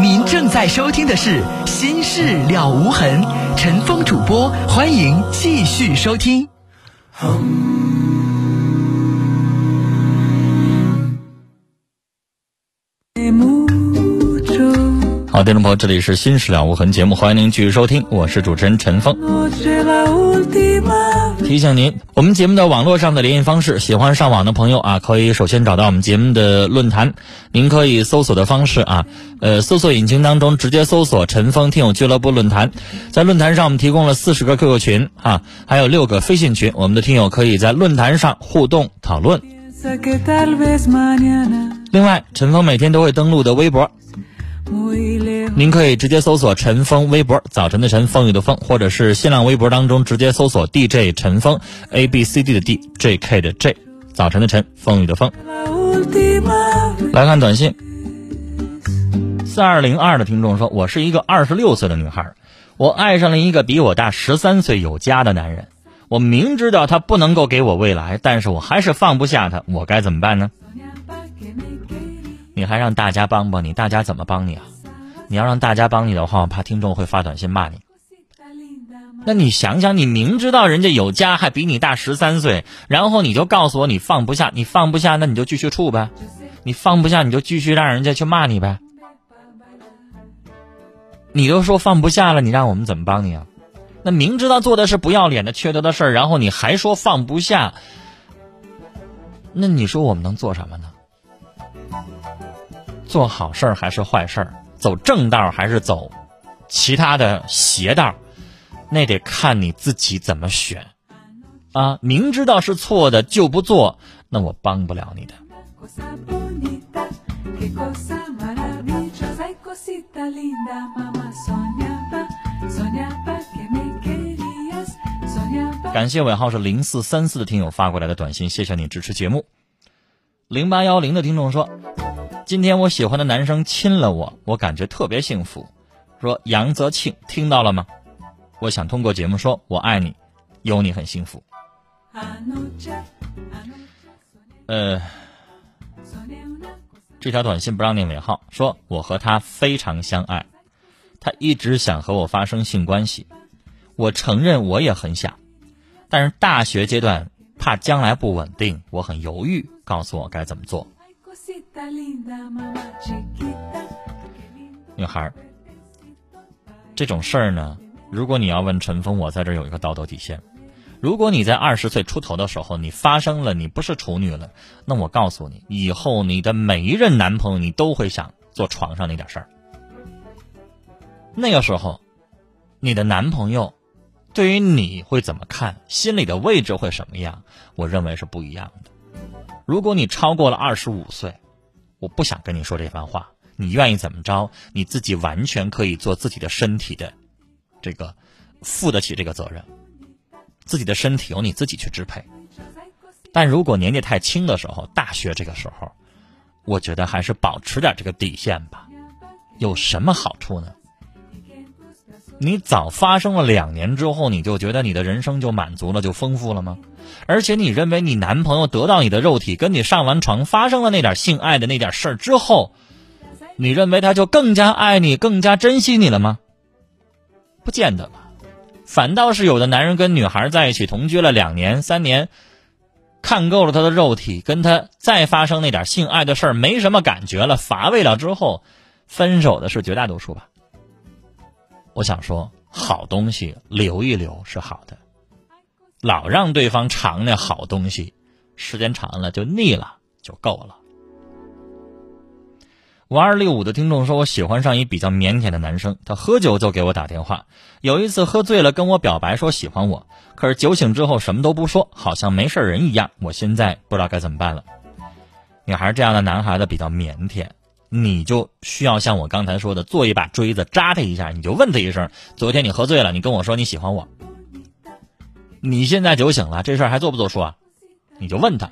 您正在收听的是《心事了无痕》，陈峰主播，欢迎继续收听。好，听众朋友，这里是《心事了无痕》节目，欢迎您继续收听，我是主持人陈峰。提醒您，我们节目的网络上的联系方式，喜欢上网的朋友啊，可以首先找到我们节目的论坛，您可以搜索的方式啊，呃，搜索引擎当中直接搜索“陈峰听友俱乐部论坛”。在论坛上，我们提供了四十个 QQ 群啊，还有六个飞信群，我们的听友可以在论坛上互动讨论。另外，陈峰每天都会登录的微博。您可以直接搜索陈峰微博，早晨的晨，风雨的风，或者是新浪微博当中直接搜索 DJ 陈峰 A B C D 的 D，J K 的 J，早晨的晨，风雨的风。来看短信，四二零二的听众说：“我是一个二十六岁的女孩，我爱上了一个比我大十三岁有家的男人，我明知道他不能够给我未来，但是我还是放不下他，我该怎么办呢？”你还让大家帮帮你？大家怎么帮你啊？你要让大家帮你的话，我怕听众会发短信骂你。那你想想，你明知道人家有家，还比你大十三岁，然后你就告诉我你放不下，你放不下，那你就继续处呗。你放不下，你就继续让人家去骂你呗。你都说放不下了，你让我们怎么帮你啊？那明知道做的是不要脸的、缺德的事儿，然后你还说放不下，那你说我们能做什么呢？做好事儿还是坏事儿，走正道还是走其他的邪道，那得看你自己怎么选啊！明知道是错的就不做，那我帮不了你的。感谢尾号是零四三四的听友发过来的短信，谢谢你支持节目。零八幺零的听众说。今天我喜欢的男生亲了我，我感觉特别幸福。说杨泽庆听到了吗？我想通过节目说我爱你，有你很幸福。呃，这条短信不让念尾号，说我和他非常相爱，他一直想和我发生性关系，我承认我也很想，但是大学阶段怕将来不稳定，我很犹豫，告诉我该怎么做。女孩，这种事儿呢，如果你要问陈峰，我在这有一个道德底线。如果你在二十岁出头的时候，你发生了，你不是处女了，那我告诉你，以后你的每一任男朋友，你都会想做床上那点事儿。那个时候，你的男朋友对于你会怎么看？心里的位置会什么样？我认为是不一样的。如果你超过了二十五岁，我不想跟你说这番话。你愿意怎么着？你自己完全可以做自己的身体的，这个负得起这个责任。自己的身体由你自己去支配。但如果年纪太轻的时候，大学这个时候，我觉得还是保持点这个底线吧。有什么好处呢？你早发生了两年之后，你就觉得你的人生就满足了，就丰富了吗？而且你认为你男朋友得到你的肉体，跟你上完床发生了那点性爱的那点事儿之后，你认为他就更加爱你、更加珍惜你了吗？不见得吧，反倒是有的男人跟女孩在一起同居了两年、三年，看够了他的肉体，跟他再发生那点性爱的事儿没什么感觉了、乏味了之后，分手的是绝大多数吧。我想说，好东西留一留是好的。老让对方尝那好东西，时间长了就腻了，就够了。五二六五的听众说，我喜欢上一比较腼腆的男生，他喝酒就给我打电话。有一次喝醉了跟我表白说喜欢我，可是酒醒之后什么都不说，好像没事人一样。我现在不知道该怎么办了。女孩这样的男孩子比较腼腆，你就需要像我刚才说的，做一把锥子扎他一下，你就问他一声：昨天你喝醉了，你跟我说你喜欢我。你现在酒醒了，这事儿还做不做数啊？你就问他。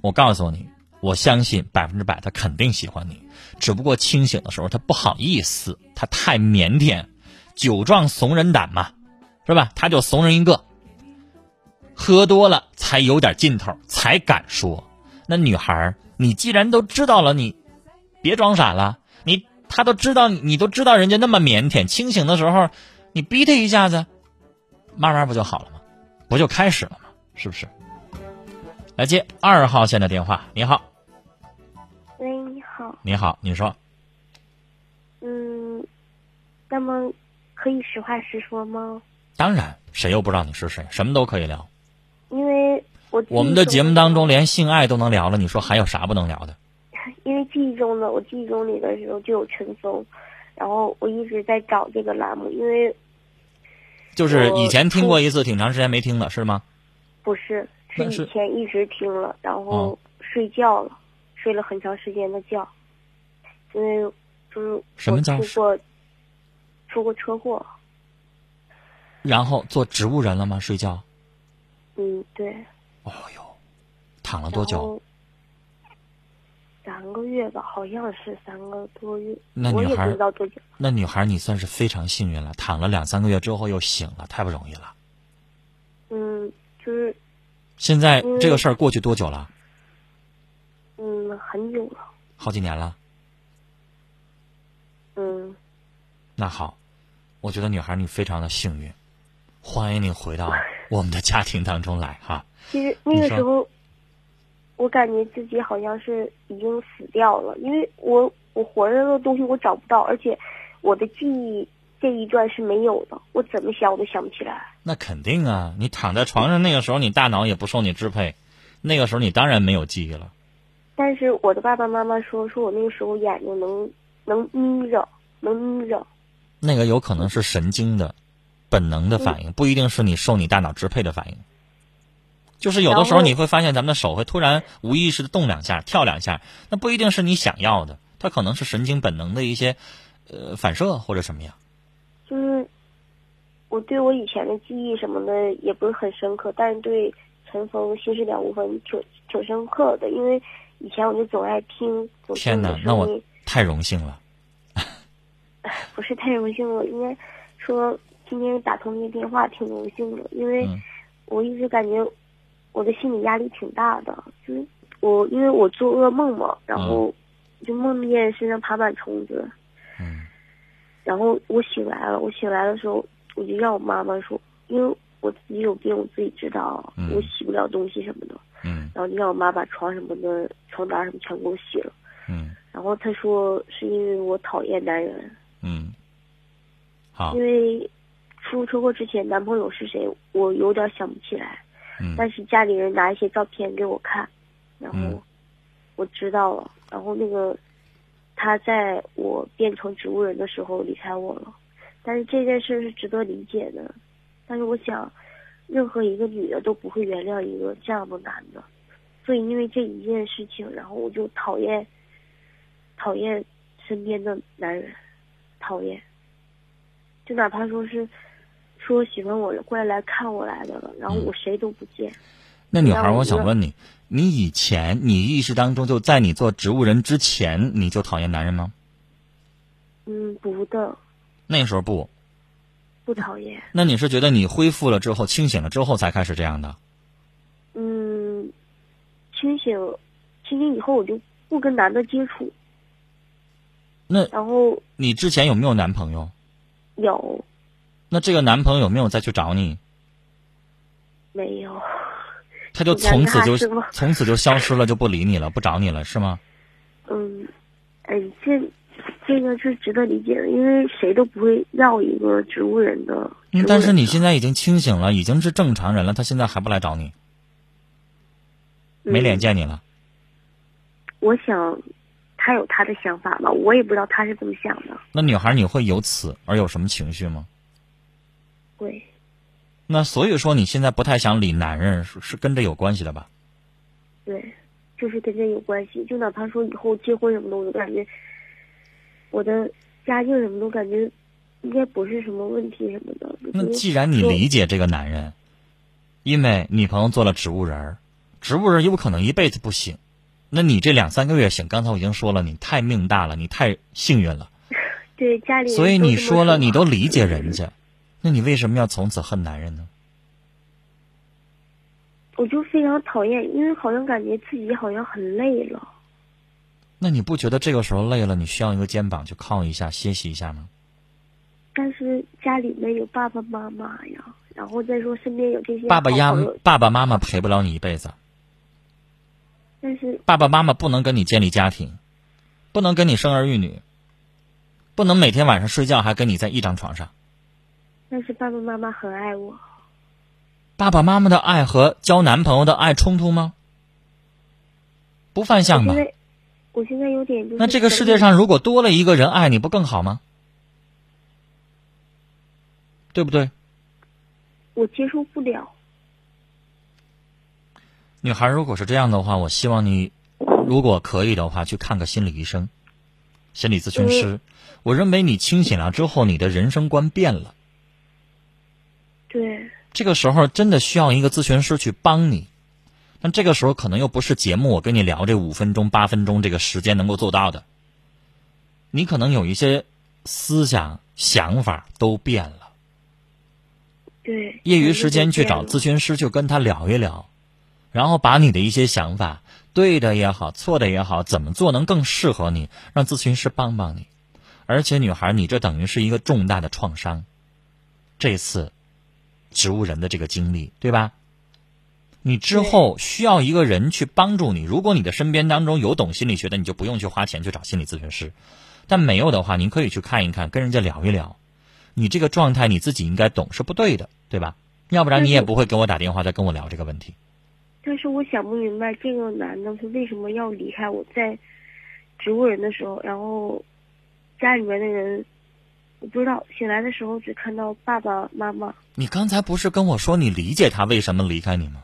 我告诉你，我相信百分之百他肯定喜欢你，只不过清醒的时候他不好意思，他太腼腆，酒壮怂人胆嘛，是吧？他就怂人一个，喝多了才有点劲头，才敢说。那女孩，你既然都知道了，你别装傻了，你他都知道，你都知道人家那么腼腆，清醒的时候你逼他一下子，慢慢不就好了吗？不就开始了吗？是不是？来接二号线的电话，你好，喂，你好，你好，你说，嗯，那么可以实话实说吗？当然，谁又不知道你是谁？什么都可以聊。因为我我们的节目当中中，连性爱都能聊了，你说还有啥不能聊的？因为记忆中的我记忆中你的时候就有陈峰，然后我一直在找这个栏目，因为就是以前听过一次，挺长时间没听了，是吗？不是是是以前一直听了，然后哦睡觉了，睡了很长时间的觉，因为就是我什么叫出过出过车祸，然后做植物人了吗？睡觉？嗯，对，哦呦，躺了多久？三个月吧，好像是三个多月，那女孩知道多久。那女孩你算是非常幸运了，躺了两三个月之后又醒了，太不容易了。嗯，就是现在嗯这个事儿过去多久了？嗯，很久了。好几年了。嗯，那好，我觉得女孩你非常的幸运，欢迎你回到 我们的家庭当中来哈。其实那个时候，我感觉自己好像是已经死掉了，因为我我活着的东西我找不到，而且我的记忆这一段是没有的，我怎么想我都想不起来。那肯定啊，你躺在床上那个时候，你大脑也不受你支配，那个时候你当然没有记忆了。但是我的爸爸妈妈说，说我那个时候眼睛能能眯着，能眯着。那个有可能是神经的、本能的反应，不一定是你受你大脑支配的反应。就是有的时候你会发现，咱们的手会突然无意识的动两下、跳两下，那不一定是你想要的，它可能是神经本能的一些呃反射或者什么样。就是我对我以前的记忆什么的也不是很深刻，但是对尘封《心事了无痕》挺挺深刻的，因为以前我就总爱听，天哪，那我，太荣幸了。不是太荣幸了，应该说今天打通这个电话挺荣幸的，因为嗯我一直感觉我的心理压力挺大的，就是我因为我做噩梦嘛，然后就梦见身上爬满虫子，嗯。然后我醒来了，我醒来的时候，我就让我妈妈说，因为我自己有病，我自己知道，嗯我洗不了东西什么的，嗯。然后就让我妈把床什么的、床单什么全给我洗了。嗯。然后她说是因为我讨厌男人，嗯，好。因，为出车祸之前男朋友是谁，我有点想不起来，嗯。但是家里人拿一些照片给我看，然后嗯。我知道了，然后那个他在我变成植物人的时候离开我了，但是这件事是值得理解的，但是我想，任何一个女的都不会原谅一个这样的男的，所以因为这一件事情，然后我就讨厌讨厌身边的男人，讨厌，就哪怕说是说喜欢我过来来看我来的了，然后我谁都不见。那女孩我想问你，你以前你意识当中就在你做植物人之前，你就讨厌男人吗？嗯，不的，那时候不，不讨厌。那你是觉得你恢复了之后、清醒了之后才开始这样的？嗯，清醒，清醒以后我就不跟男的接触，那然后你之前有没有男朋友？有那这个男朋友有没有再去找你？没有？他就从此就从此就消失了，就不理你了，不找你了，是吗？嗯，哎，这这个是值得理解的，因为谁都不会要一个植物人的。嗯，但是你现在已经清醒了，已经是正常人了，他现在还不来找你，没脸。嗯见你了。我想，他有他的想法吧，我也不知道他是怎么想的。那女孩，你会由此而有什么情绪吗？会，那所以说你现在不太想理男人，是是跟这有关系的吧？对，就是跟这有关系。就哪怕说以后结婚什么的，我都感觉我的家境什么都感觉应该不是什么问题什么的。那既然你理解这个男人，因为女朋友做了植物人儿，植物人有可能一辈子不醒，那你这两三个月醒，刚才我已经说了，你太命大了，你太幸运了，对家里所以你说了，你都理解人家，那你为什么要从此恨男人呢？我就非常讨厌，因为好像感觉自己好像很累了。那你不觉得这个时候累了，你需要一个肩膀去靠一下，歇息一下吗？但是家里面有爸爸妈妈呀，然后再说身边有这些爸爸妈好朋友爸爸妈妈陪不了你一辈子，但是爸爸妈妈不能跟你建立家庭，不能跟你生儿育女，不能每天晚上睡觉还跟你在一张床上。但是爸爸妈妈很爱我，爸爸妈妈的爱和交男朋友的爱冲突吗？不犯相吧我现？在我现在有点就是那这个世界上如果多了一个人爱你，不更好吗？对不对？我接受不了，女孩，如果是这样的话，我希望你，如果可以的话，去看个心理医生、心理咨询师。我认为你清醒了之后，你的人生观变了。对这个时候真的需要一个咨询师去帮你，但这个时候可能又不是节目我跟你聊这五分钟、八分钟这个时间能够做到的。你可能有一些思想、想法都变了。对，业余时间去找咨询师，就跟他聊一聊，然后把你的一些想法，对的也好，错的也好，怎么做能更适合你，让咨询师帮帮你。而且，女孩，你这等于是一个重大的创伤，这次植物人的这个经历，对吧？你之后需要一个人去帮助你。如果你的身边当中有懂心理学的，你就不用去花钱去找心理咨询师；但没有的话，您可以去看一看，跟人家聊一聊。你这个状态你自己应该懂是不对的，对吧？要不然你也不会给我打电话再跟我聊这个问题。但是我想不明白，这个男的他为什么要离开我？在植物人的时候，然后家里面的人，我不知道，醒来的时候只看到爸爸妈妈。你刚才不是跟我说你理解他为什么离开你吗？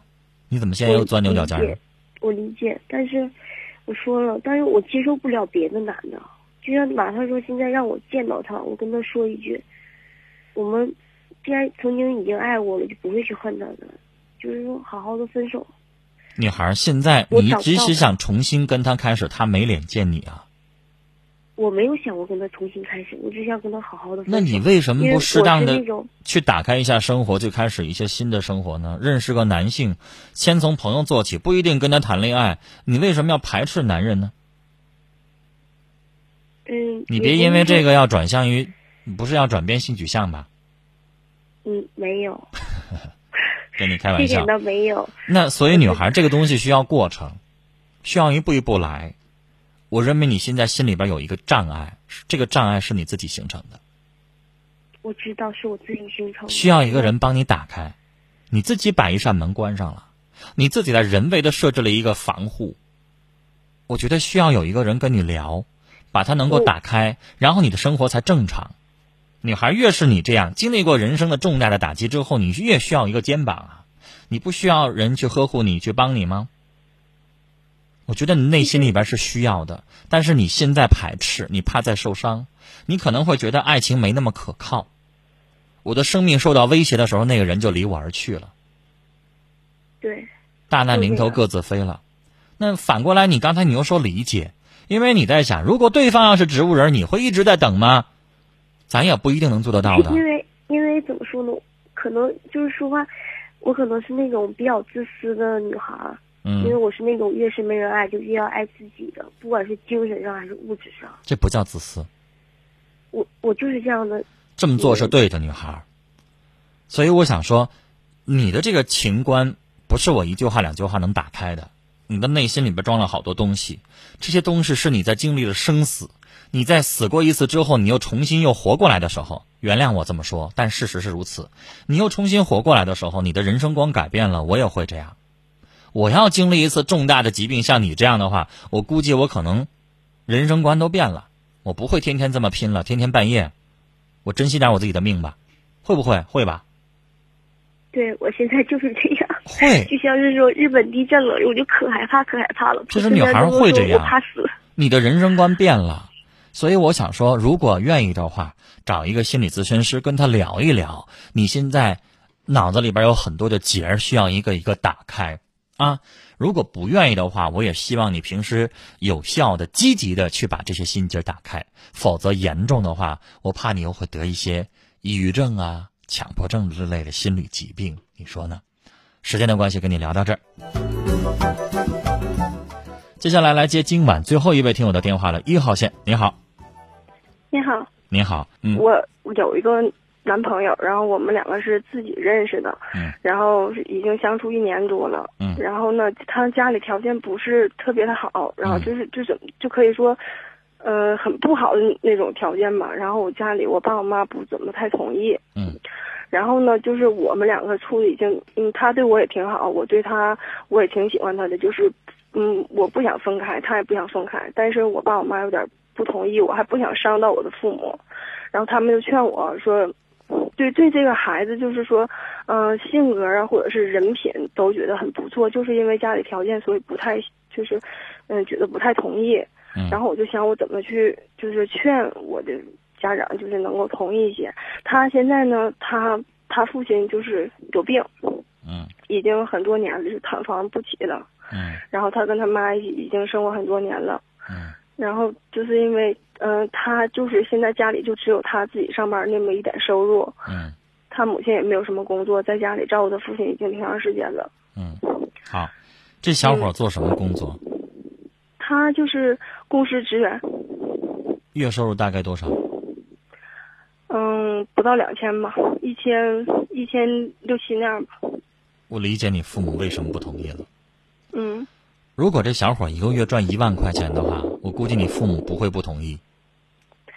你怎么现在又钻牛角尖了我理解？，但是我说了，但是我接受不了别的男的，就像哪怕说现在让我见到他，我跟他说一句，我们既然曾经已经爱过了，就不会去恨他的，就是说好好的分手。女孩，现在你即使找不到想重新跟他开始，他没脸见你啊。我没有想过跟他重新开始，我只想跟他好好的。那你为什么不适当的去打开一下生活，就开始一些新的生活呢？认识个男性，先从朋友做起，不一定跟他谈恋爱。你为什么要排斥男人呢？嗯，你别因为这个要转向于，不是要转变性取向吧？嗯没有，跟你开玩笑没有。那所以，女孩这个东西需要过程，需要一步一步来。我认为你现在心里边有一个障碍，这个障碍是你自己形成的，我知道是我自己形成的。需要一个人帮你打开。你自己把一扇门关上了，你自己在人为的设置了一个防护。我觉得需要有一个人跟你聊，把它能够打开，然后你的生活才正常。女孩越是你这样经历过人生的重大的打击之后，你越需要一个肩膀啊！你不需要人去呵护你、去帮你吗？我觉得你内心里边是需要的，但是你现在排斥，你怕再受伤，你可能会觉得爱情没那么可靠。我的生命受到威胁的时候，那个人就离我而去了，对，大难临头各自飞了。那反过来，你刚才你又说理解，因为你在想，如果对方要是植物人，你会一直在等吗？咱也不一定能做得到的因。为因为怎么说呢？可能就是说话，我可能是那种比较自私的女孩儿，因为嗯，我是那种越是没人爱就越要爱自己的，不管是精神上还是物质上，这不叫自私，我我就是这样的。这么做是对的，女孩儿。所以我想说，你的这个情关不是我一句话两句话能打开的。你的内心里边装了好多东西，这些东西是你在经历了生死，你在死过一次之后，你又重新又活过来的时候，原谅我这么说，但事实是如此。你又重新活过来的时候，你的人生观改变了，我也会这样。我要经历一次重大的疾病，像你这样的话，我估计我可能人生观都变了。我不会天天这么拼了，天天半夜，我珍惜点我自己的命吧，会不会？会吧？对我现在就是这样，会。就像是说日本地震了，我就可害怕可害怕了。其实女孩会这样怕死。你的人生观变了，所以我想说，如果愿意的话，找一个心理咨询师跟他聊一聊。你现在脑子里边有很多的结，需要一个一个打开啊。如果不愿意的话，我也希望你平时有效的、积极的去把这些心结打开，否则严重的话，我怕你又会得一些抑郁症啊、强迫症之类的心理疾病，你说呢？时间的关系，跟你聊到这儿。接下来来接今晚最后一位听友的电话了，一号线，你好，你好，你好，嗯，我有一个男朋友，然后我们两个是自己认识的，嗯，然后已经相处一年多了，嗯。然后呢，他家里条件不是特别的好，然后嗯。就是就是就可以说，呃，很不好的那种条件吧。然后我家里我爸我妈不怎么太同意，嗯，然后呢，就是我们两个处的已经，嗯，他对我也挺好，我对他我也挺喜欢他的，就是，嗯，我不想分开，他也不想分开，但是我爸我妈有点不同意，我还不想伤到我的父母，然后他们就劝我说，对对这个孩子就是说，嗯、性格啊或者是人品都觉得很不错，就是因为家里条件，所以不太就是，嗯、觉得不太同意。嗯然后我就想我怎么去就是劝我的家长，就是能够同意一些。他现在呢，他他父亲就是有病，嗯已经很多年了，就是躺床不起了。嗯然后他跟他妈已已经生活很多年了。嗯然后就是因为，嗯、他就是现在家里就只有他自己上班那么一点收入，嗯他母亲也没有什么工作，在家里照顾他父亲已经挺长时间了。嗯，好，这小伙做什么工作？他就是公司职员，月收入大概多少？嗯，不到两千吧，一千一千六七那样吧。我理解你父母为什么不同意了。嗯，如果这小伙一个月赚一万块钱的话，我估计你父母不会不同意，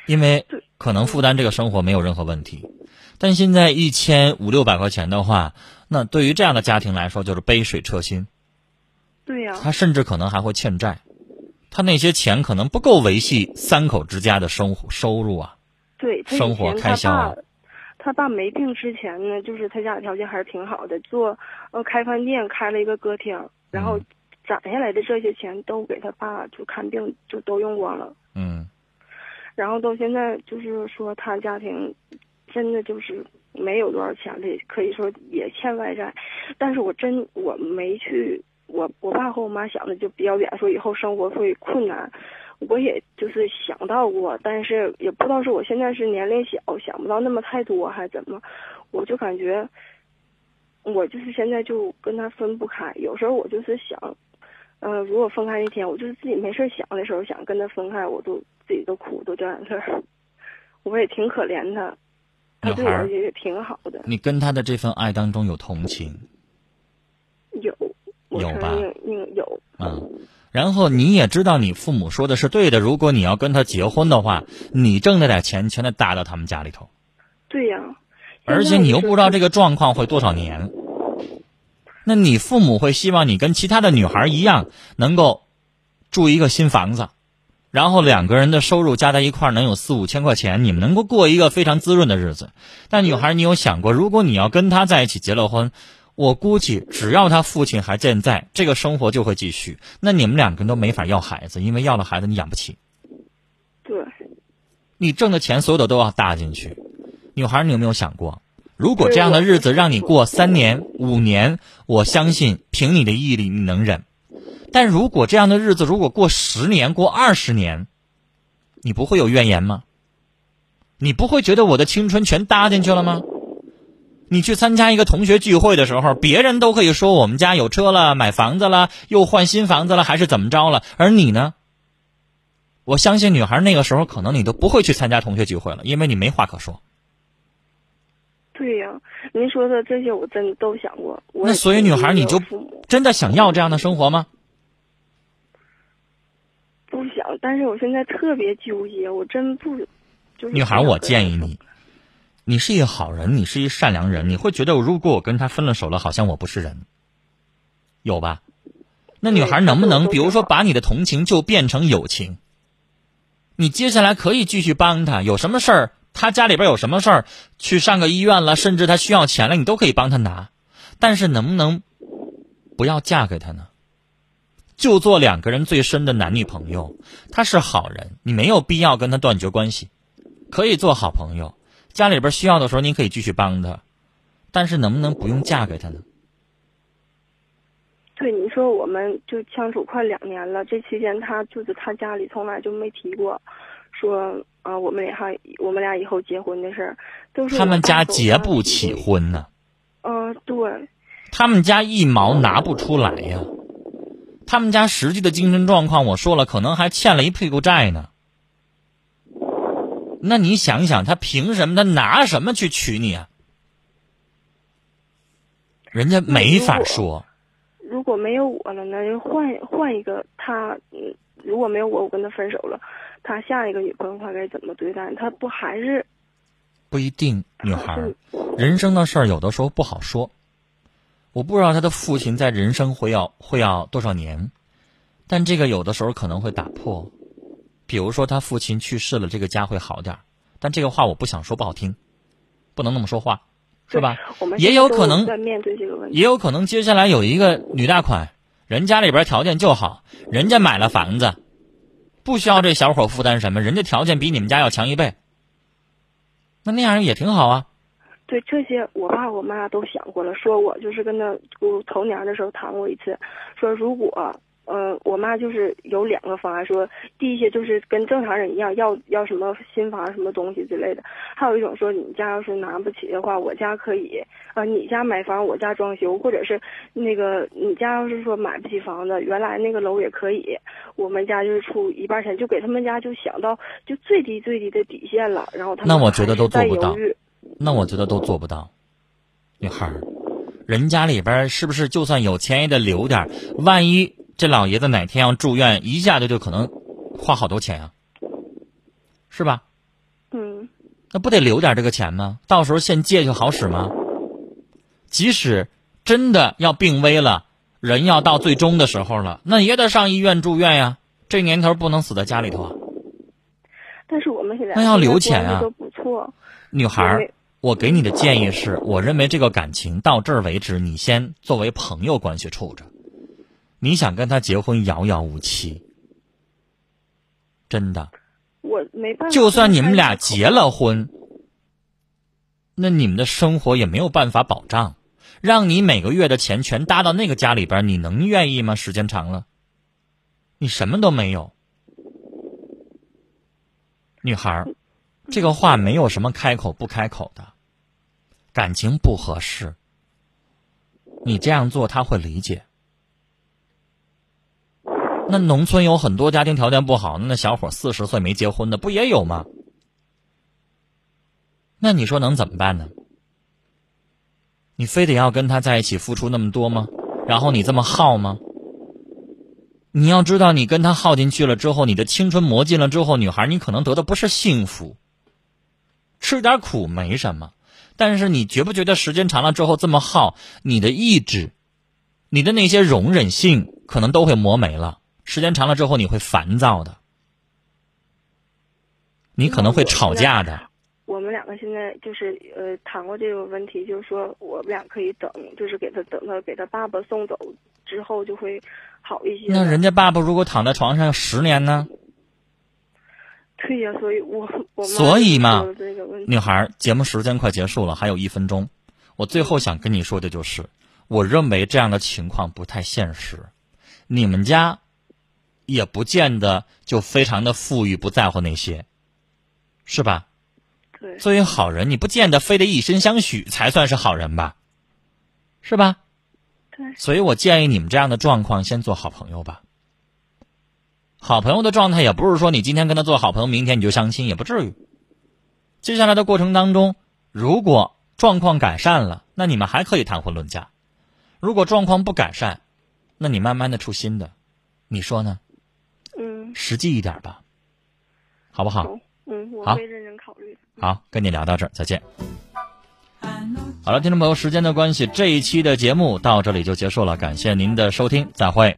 因为可能负担这个生活没有任何问题。但现在一千五六百块钱的话，那对于这样的家庭来说就是杯水车薪，对呀、他甚至可能还会欠债，他那些钱可能不够维系三口之家的生活收入啊。对，生活开销啊他爸，没病之前呢，就是他家里条件还是挺好的，做呃开饭店，开了一个歌厅，然后嗯攒下来的这些钱都给他爸就看病就都用光了，嗯然后到现在就是说他家庭真的就是没有多少钱了，可以说也欠外债，但是我真我没去，我我爸和我妈想的就比较远，说以后生活会困难。我也就是想到过，但是也不知道是我现在是年龄小，想不到那么太多，还怎么，我就感觉，我就是现在就跟他分不开。有时候我就是想，嗯、如果分开那天，我就是自己没事想的时候想跟他分开，我都自己都哭，都掉眼泪儿。我也挺可怜他，他对我也挺好的，你跟他的这份爱当中有同情，有，有吧认应有，嗯，然后你也知道你父母说的是对的，如果你要跟他结婚的话，你挣那点钱全得搭到他们家里头，对呀、而且你又不知道这个状况会多少年。那你父母会希望你跟其他的女孩一样，能够住一个新房子，然后两个人的收入加在一块儿能有四五千块钱，你们能够过一个非常滋润的日子。但女孩，你有想过，如果你要跟他在一起结了婚，我估计只要他父亲还健在，这个生活就会继续。那你们两个人都没法要孩子，因为要了孩子你养不起，对，你挣的钱所有的都要搭进去。女孩，你有没有想过，如果这样的日子让你过三年、五年，我相信凭你的毅力你能忍。但如果这样的日子如果过十年、过二十年，你不会有怨言吗？你不会觉得我的青春全搭进去了吗？你去参加一个同学聚会的时候，别人都可以说我们家有车了、买房子了、又换新房子了，还是怎么着了，而你呢？我相信女孩那个时候可能你都不会去参加同学聚会了，因为你没话可说。对呀、您说的这些我真的都想过。那所以女孩你就真的想要这样的生活吗？不想，但是我现在特别纠结，我真不就是。女孩，我建议你，你是一个好人，你是一善良人，你会觉得如果我跟他分了手了，好像我不是人，有吧？那女孩能不能，比如说把你的同情就变成友情？你接下来可以继续帮他，有什么事儿，他家里边有什么事儿，去上个医院了，甚至他需要钱了，你都可以帮他拿。但是能不能不要嫁给他呢？就做两个人最深的男女朋友。他是好人，你没有必要跟他断绝关系，可以做好朋友。家里边需要的时候，你可以继续帮他，但是能不能不用嫁给他呢？对你说，我们就相处快两年了，这期间他就是他家里从来就没提过，说啊、我们俩我们俩以后结婚的事儿，都是他们家结不起。婚呢，嗯、对，他们家一毛拿不出来呀。他们家实际的精神状况，我说了，可能还欠了一屁股债呢。那你想想，他凭什么？他拿什么去娶你啊？人家没法说。如果没有我了那就？换换一个他，嗯，如果没有我，我跟他分手了，他下一个女朋友他该怎么对待？他不还是？不一定，女孩，人生的事儿有的时候不好说。我不知道他的父亲在人生会要会要多少年，但这个有的时候可能会打破。比如说他父亲去世了，这个家会好点儿。但这个话我不想说，不好听，不能那么说话，是吧？也有可能在面对这个问题，也有可能接下来有一个女大款，人家里边条件就好，人家买了房子，不需要这小伙负担什么，人家条件比你们家要强一倍。那那样也挺好啊。对这些，我爸我妈都想过了，说我就是跟他我头年的时候谈过一次，说如果。嗯，我妈就是有两个方案，说第一些就是跟正常人一样，要要什么新房什么东西之类的；还有一种说你家要是拿不起的话，我家可以啊，你家买房，我家装修，或者是那个你家要是说买不起房子，原来那个楼也可以，我们家就是出一半钱，就给他们家就想到就最低最低的底线了，然后他们那我觉得都做不到，那我觉得都做不到，女孩儿，人家里边是不是就算有钱也得留点，万一。这老爷子哪天要住院，一下子就可能花好多钱啊，是吧？嗯。那不得留点这个钱吗？到时候现借就好使吗？即使真的要病危了，人要到最终的时候了，那也得上医院住院呀。这年头不能死在家里头啊。但是我们现在那要留钱啊。都不错。女孩，我给你的建议是，我认为这个感情到这儿为止，你先作为朋友关系处着。你想跟他结婚，遥遥无期。真的，我没办法。就算你们俩结了婚，那你们的生活也没有办法保障。让你每个月的钱全搭到那个家里边，你能愿意吗？时间长了，你什么都没有。女孩，这个话没有什么开口不开口的，感情不合适，你这样做他会理解。那农村有很多家庭条件不好，那小伙四十岁没结婚的不也有吗？那你说能怎么办呢？你非得要跟他在一起付出那么多吗？然后你这么耗吗？你要知道，你跟他耗进去了之后，你的青春磨尽了之后，女孩你可能得的不是幸福。吃点苦没什么，但是你觉不觉得时间长了之后这么耗，你的意志，你的那些容忍性可能都会磨没了。时间长了之后，你会烦躁的，你可能会吵架的。我们两个现在就是呃谈过这个问题，就是说我们俩可以等，就是给他等他给他爸爸送走之后就会好一些。那人家爸爸如果躺在床上十年呢？对呀，所以我 我所以嘛，女孩，节目时间快结束了，还有一分钟，我最后想跟你说的就是，我认为这样的情况不太现实，你们家。也不见得就非常的富裕，不在乎那些，是吧？对。作为好人，你不见得非得以身相许才算是好人吧？是吧？对。所以我建议你们这样的状况，先做好朋友吧。好朋友的状态也不是说你今天跟他做好朋友，明天你就相亲，也不至于。接下来的过程当中，如果状况改善了，那你们还可以谈婚论嫁；如果状况不改善，那你慢慢的出新的，你说呢？实际一点吧，好不好？嗯，我会认真考虑。好，跟你聊到这儿，再见。好了，听众朋友，时间的关系，这一期的节目到这里就结束了，感谢您的收听，再会。